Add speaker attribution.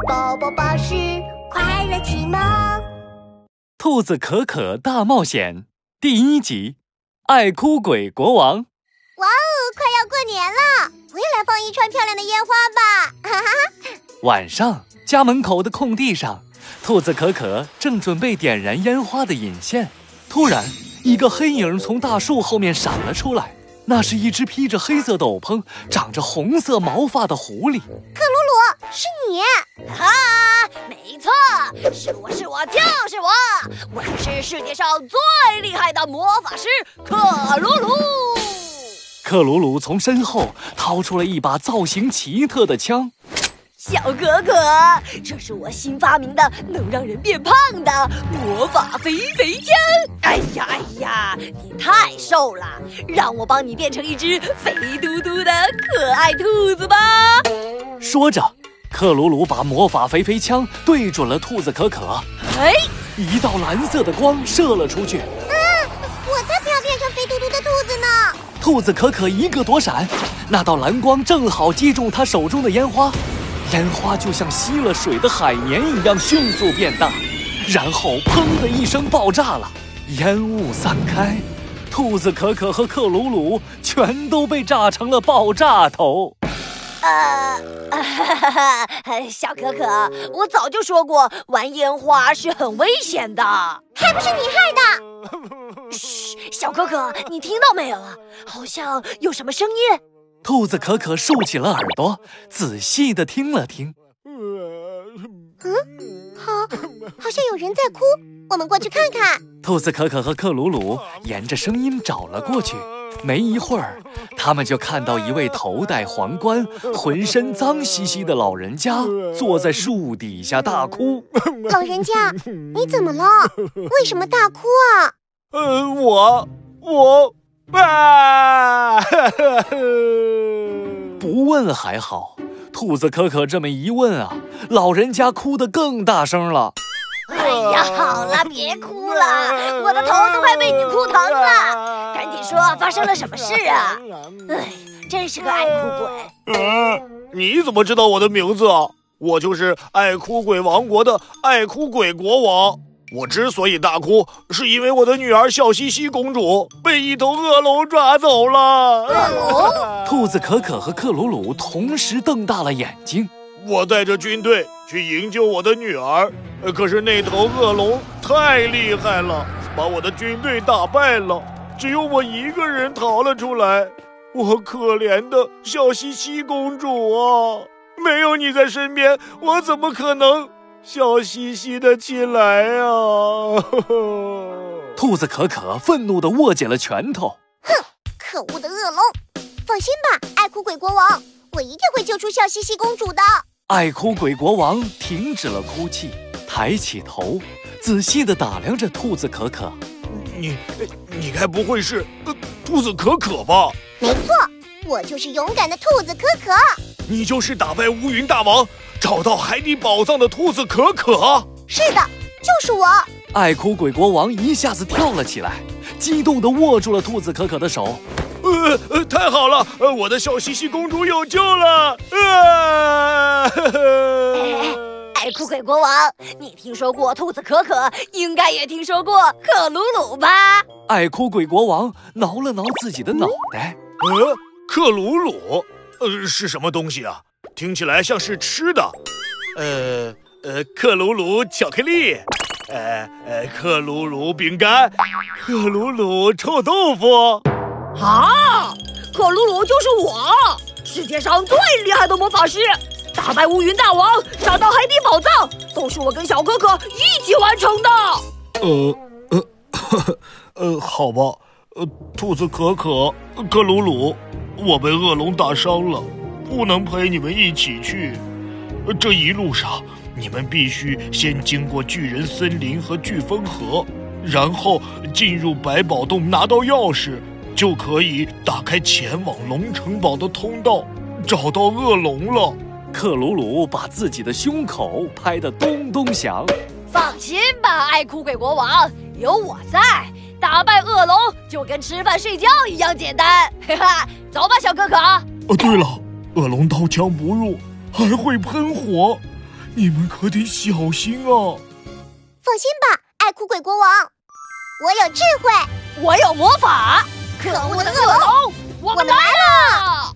Speaker 1: 宝宝巴士快乐启蒙，《
Speaker 2: 兔子可可大冒险》第一集，爱哭鬼国王。
Speaker 1: 哇哦，快要过年了，我也来放一串漂亮的烟花吧！哈哈。
Speaker 2: 晚上，家门口的空地上，兔子可可正准备点燃烟花的引线，突然，一个黑影从大树后面闪了出来。那是一只披着黑色斗篷、长着红色毛发的狐狸。
Speaker 1: 克是
Speaker 3: 世界上最厉害的魔法师克鲁鲁。
Speaker 2: 克鲁鲁从身后掏出了一把造型奇特的枪。
Speaker 3: 小可可，这是我新发明的能让人变胖的魔法肥肥枪。哎呀哎呀，你太瘦了，让我帮你变成一只肥嘟嘟的可爱兔子吧。
Speaker 2: 说着，克鲁鲁把魔法肥肥枪对准了兔子可可。哎，一道蓝色的光射了出去。
Speaker 1: 啊，我才不要变成肥嘟嘟的兔子呢！
Speaker 2: 兔子可可一个躲闪，那道蓝光正好击中他手中的烟花。烟花就像吸了水的海绵一样迅速变大，然后砰的一声爆炸了，烟雾散开，兔子可可和克鲁鲁全都被炸成了爆炸头。呃，
Speaker 3: 小可可，我早就说过，玩烟花是很危险的，
Speaker 1: 还不是你害的。
Speaker 3: 嘘，小可可，你听到没有啊？好像有什么声音。
Speaker 2: 兔子可可竖起了耳朵，仔细的听了听。
Speaker 1: 嗯，好，好像有人在哭，我们过去看看。
Speaker 2: 兔子可可和克鲁鲁沿着声音找了过去。没一会儿，他们就看到一位头戴皇冠、浑身脏兮兮的老人家坐在树底下大哭。
Speaker 1: 老人家，你怎么了？为什么大哭啊？
Speaker 4: 呃，我，我。啊！
Speaker 2: 不问还好，兔子可可这么一问啊，老人家哭得更大声了。
Speaker 3: 哎呀，好了，别哭了，我的头都快被你哭疼了。赶紧说，发生了什么事啊？哎，真是个爱哭鬼。
Speaker 4: 嗯，你怎么知道我的名字啊？我就是爱哭鬼王国的爱哭鬼国王。我之所以大哭，是因为我的女儿笑嘻嘻公主被一头恶龙抓走了。恶
Speaker 3: 龙？
Speaker 2: 兔子可可和克鲁鲁同时瞪大了眼睛。
Speaker 4: 我带着军队去营救我的女儿，可是那头恶龙太厉害了，把我的军队打败了，只有我一个人逃了出来。我可怜的笑嘻嘻公主啊，没有你在身边，我怎么可能？笑嘻嘻的起来啊！
Speaker 2: 兔子可可愤怒的握紧了拳头。
Speaker 1: 哼，可恶的恶龙！放心吧，爱哭鬼国王，我一定会救出笑嘻嘻公主的。
Speaker 2: 爱哭鬼国王停止了哭泣，抬起头，仔细地打量着兔子可可。
Speaker 4: 你，你该不会是呃兔子可可吧？
Speaker 1: 没错，我就是勇敢的兔子可可。
Speaker 4: 你就是打败乌云大王。找到海底宝藏的兔子可可，
Speaker 1: 是的，就是我。
Speaker 2: 爱哭鬼国王一下子跳了起来，激动地握住了兔子可可的手。
Speaker 4: 呃呃，太好了，呃，我的小西西公主有救了！啊！
Speaker 3: 爱哭鬼国王，你听说过兔子可可，应该也听说过克鲁鲁吧？
Speaker 2: 爱哭鬼国王挠了挠自己的脑袋。
Speaker 4: 呃，克鲁鲁，呃，是什么东西啊？听起来像是吃的，呃呃，克鲁鲁巧克力，呃呃，克鲁鲁饼干，克鲁鲁臭豆腐。
Speaker 3: 啊，克鲁鲁就是我，世界上最厉害的魔法师，打败乌云大王，找到海底宝藏，都是我跟小可可一起完成的。
Speaker 4: 呃呃，呵呵呃，好吧，呃，兔子可可，克鲁鲁，我被恶龙打伤了。不能陪你们一起去，这一路上你们必须先经过巨人森林和飓风河，然后进入百宝洞拿到钥匙，就可以打开前往龙城堡的通道，找到恶龙了。
Speaker 2: 克鲁鲁把自己的胸口拍得咚咚响。
Speaker 3: 放心吧，爱哭鬼国王，有我在，打败恶龙就跟吃饭睡觉一样简单。哈哈，走吧，小可可。
Speaker 4: 哦，对了。恶龙刀枪不入，还会喷火，你们可得小心啊！
Speaker 1: 放心吧，爱哭鬼国王，我有智慧，
Speaker 3: 我有魔法。
Speaker 1: 可恶的恶龙，我们来了！